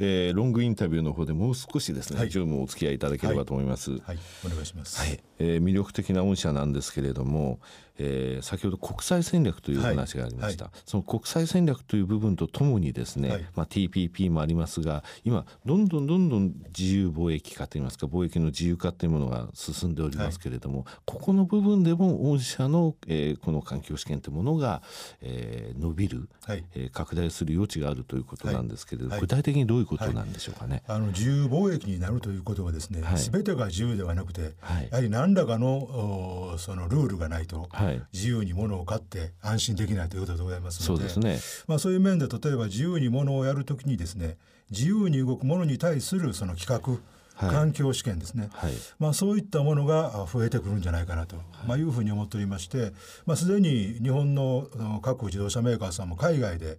えー、ロングインタビューの方でもう少しですね、はい、お付き合いいただければと思います。はい、はい、お願いします。はい、えー、魅力的な御社なんですけれども、えー、先ほど国際戦略という話がありました、はい、その国際戦略という部分とともにですね、はい、まあ、TPP もありますが今どんどんどんどん自由貿易化といいますか貿易の自由化というものが進んでおりますけれども、はい、ここの部分でも御社の、えー、この環境試験というものが、えー、伸びる、はい、えー、拡大する余地があるということなんですけれども、具体的にどういうことなんでしょうかね。あの自由貿易になるということはですね、すべてが自由ではなくて、やはり何らかのそのルールがないと、自由に物を買って安心できないということでございますので。そうです、ね。まあ、そういう面で例えば自由に物をやるときにですね自由に動くものに対するその企画環境試験ですね、はい、まあ、そういったものが増えてくるんじゃないかなと、まあ、いうふうに思っておりまして、まあ、すでに日本の各自動車メーカーさんも海外で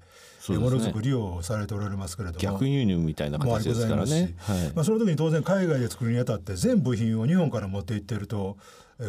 ものづくりをされておられますけれども逆輸入みたいな形ですからね、はい、まあ、その時に当然海外で作るにあたって全部品を日本から持っていってると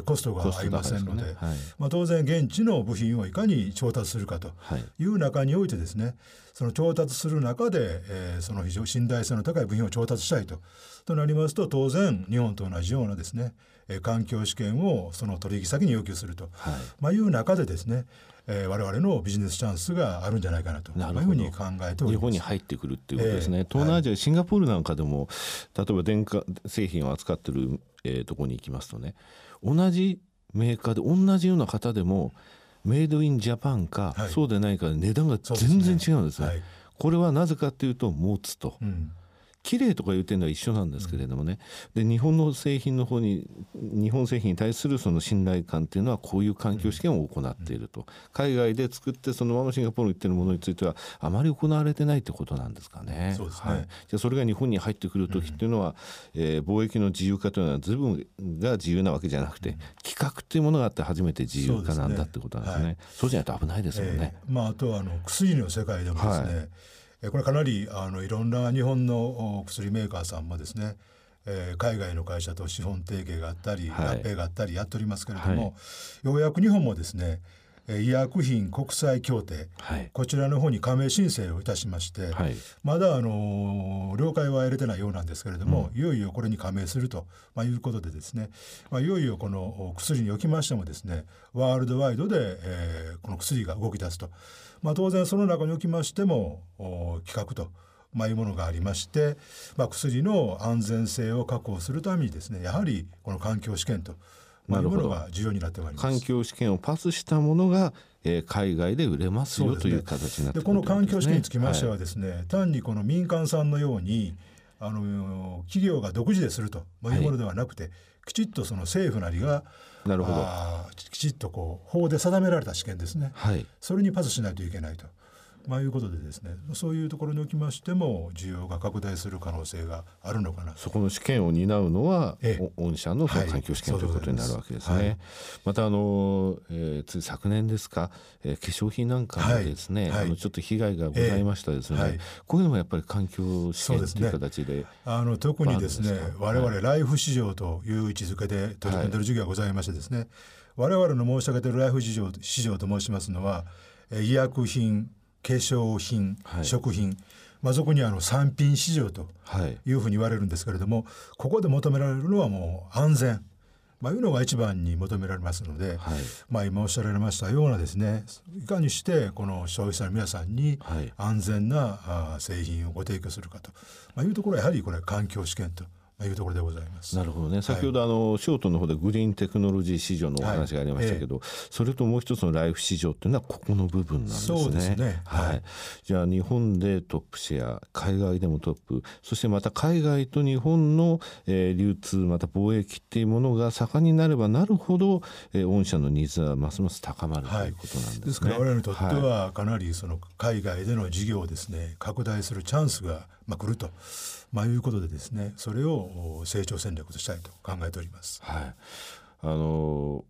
コストがありませんので、ね。はい、まあ、当然現地の部品をいかに調達するかという中においてですねその調達する中で、えー、その非常信頼性の高い部品を調達したいと。となりますと当然日本と同じようなですね、えー、環境試験をその取引先に要求すると、はい、まあ、いう中でですねえー、我々のビジネスチャンスがあるんじゃないかなというふうに考えて日本に入ってくるっていうことですね、えー、東南アジア、はい、シンガポールなんかでも例えば電化製品を扱ってる、えー、ところに行きますとね同じメーカーで同じような方でもメイドインジャパンか、はい、そうでないかで値段が全然違うんですね。すねはい、これはなぜかというと持つと、うん綺麗とか言うてるのは一緒なんですけれどもね、で日本の製品の方に日本製品に対するその信頼感っていうのはこういう環境試験を行っていると、海外で作ってそのままシンガポールに行ってるものについてはあまり行われてないってことなんですかね。そうですね、はい、じゃそれが日本に入ってくる時っていうのは、うん、えー、貿易の自由化というのは随分が自由なわけじゃなくて、企画っていうものがあって初めて自由化なんだってことなんですね。そう、ね。はい、じゃないと危ないですもんね。えー、まあ、あとはあの薬の世界でもですね、はいこれかなりあのいろんな日本の薬メーカーさんもですねえー、海外の会社と資本提携があったり、はい、合併があったりやっておりますけれども、はい、ようやく日本もですね医薬品国際協定、はい、こちらの方に加盟申請をいたしまして、はい、まだあの了解は得れてないようなんですけれども、うん、いよいよこれに加盟すると、まあ、いうことでですね、まあ、いよいよこの薬におきましてもですねワールドワイドで、えー、この薬が動き出すと。まあ、当然その中におきましても企画と。まあ、いうものがありまして、まあ、薬の安全性を確保するためにですねやはりこの環境試験とまあ、いうものが重要になってまいります。環境試験をパスしたものが、えー、海外で売れますよ、という形になってで、この環境試験につきましてはですね、はい、単にこの民間さんのようにあの企業が独自でするとい。うものではなくて、はい、きちっとその政府なりがなるほど。きちっとこう法で定められた試験ですね、はい、それにパスしないといけないと。まあ、いうことでですねそういうところにおきましても需要が拡大する可能性があるのかなそこの試験を担うのは、ええ、御社の環境試験、はい、ということになるわけですね。はい、またあの、えー、つい昨年ですか、えー、化粧品なんかでですね、はい、あのちょっと被害がございましたですね、え、こういうのもやっぱり環境試験という形で、ね、あの特にですね我々ライフ市場という位置づけで取り組んでいる事業がございましてですね、我々の申し上げているライフ市場市場と申しますのは医薬品化粧品、はい、食品、まあ、そこにあの産品市場とい。うふうに言われるんですけれども、ここで求められるのはもう安全。まあ、いうのが一番に求められますので、はい、まあ、今おっしゃられましたようなですねいかにしてこの消費者の皆さんに安全な、あ製品をご提供するかと、まあ、いうところはやはりこれ環境試験というところでございます。なるほどね。先ほどあの、ショートの方でグリーンテクノロジー市場のお話がありましたけど、はいええ、それともう一つのライフ市場っていうのはここの部分なんですね。そうですね。はい。はい、じゃあ日本でトップシェア、海外でもトップ、そしてまた海外と日本の、えー、流通また貿易っていうものが盛んになればなるほど、えー、御社のニーズはますます高まる、ということなんですね。ですから我々にとってはかなりその海外での事業をですね拡大するチャンスがまあ来ると。まあ、いうことでですねそれを成長戦略としたいと考えております。はい、あの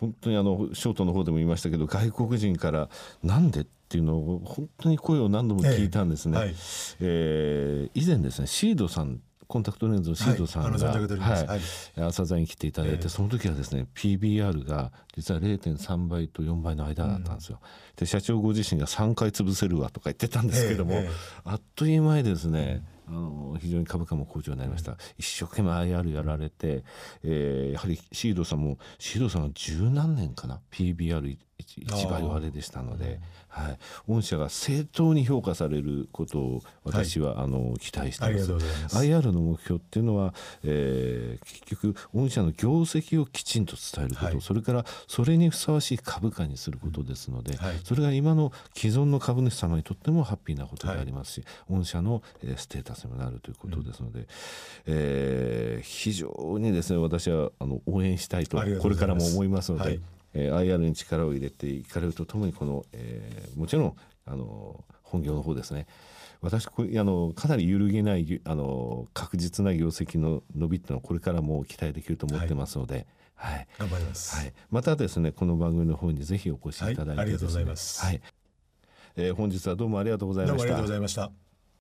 本当にあのショートの方でも言いましたけど外国人からなんでっていうのを本当に声を何度も聞いたんですね。ええはい、えー、以前ですねシードさんコンタクトレンズのシードさんが、はいはい朝座に来ていただいて、えー、その時はですね PBR が実は0.3倍と4倍の間だったんですよ。うん、で社長ご自身が3回潰せるわとか言ってたんですけども、えー、あっという間にですねあの非常に株価も好調になりました、うん、一生懸命 IR やられて、えー、やはりシードさんもシードさんが十何年かな PBR 一倍割れでしたので、はい、御社が正当に評価されることを私は、はい、あの期待しています。ます IR の目標っていうのは、えー、結局御社の業績をきちんと伝えること、はい、それからそれにふさわしい株価にすることですので、はい、それが今の既存の株主様にとってもハッピーなことでありますし、御社の、えー、ステータスにもなるということですので、うん、えー、非常にですね私はあの応援したいとこれからも思いますので。えー、IR に力を入れていかれるとともにこの、えー、もちろんあの本業の方ですね。私こあのかなり揺るぎないあの確実な業績の伸びっていうのはこれからも期待できると思ってますので、はい、はい、頑張ります、はい、またですねこの番組の方にぜひお越しいただいて、ね、はい、ありがとうございます、はい。えー、本日はどうもありがとうございました。どうもありがとうございました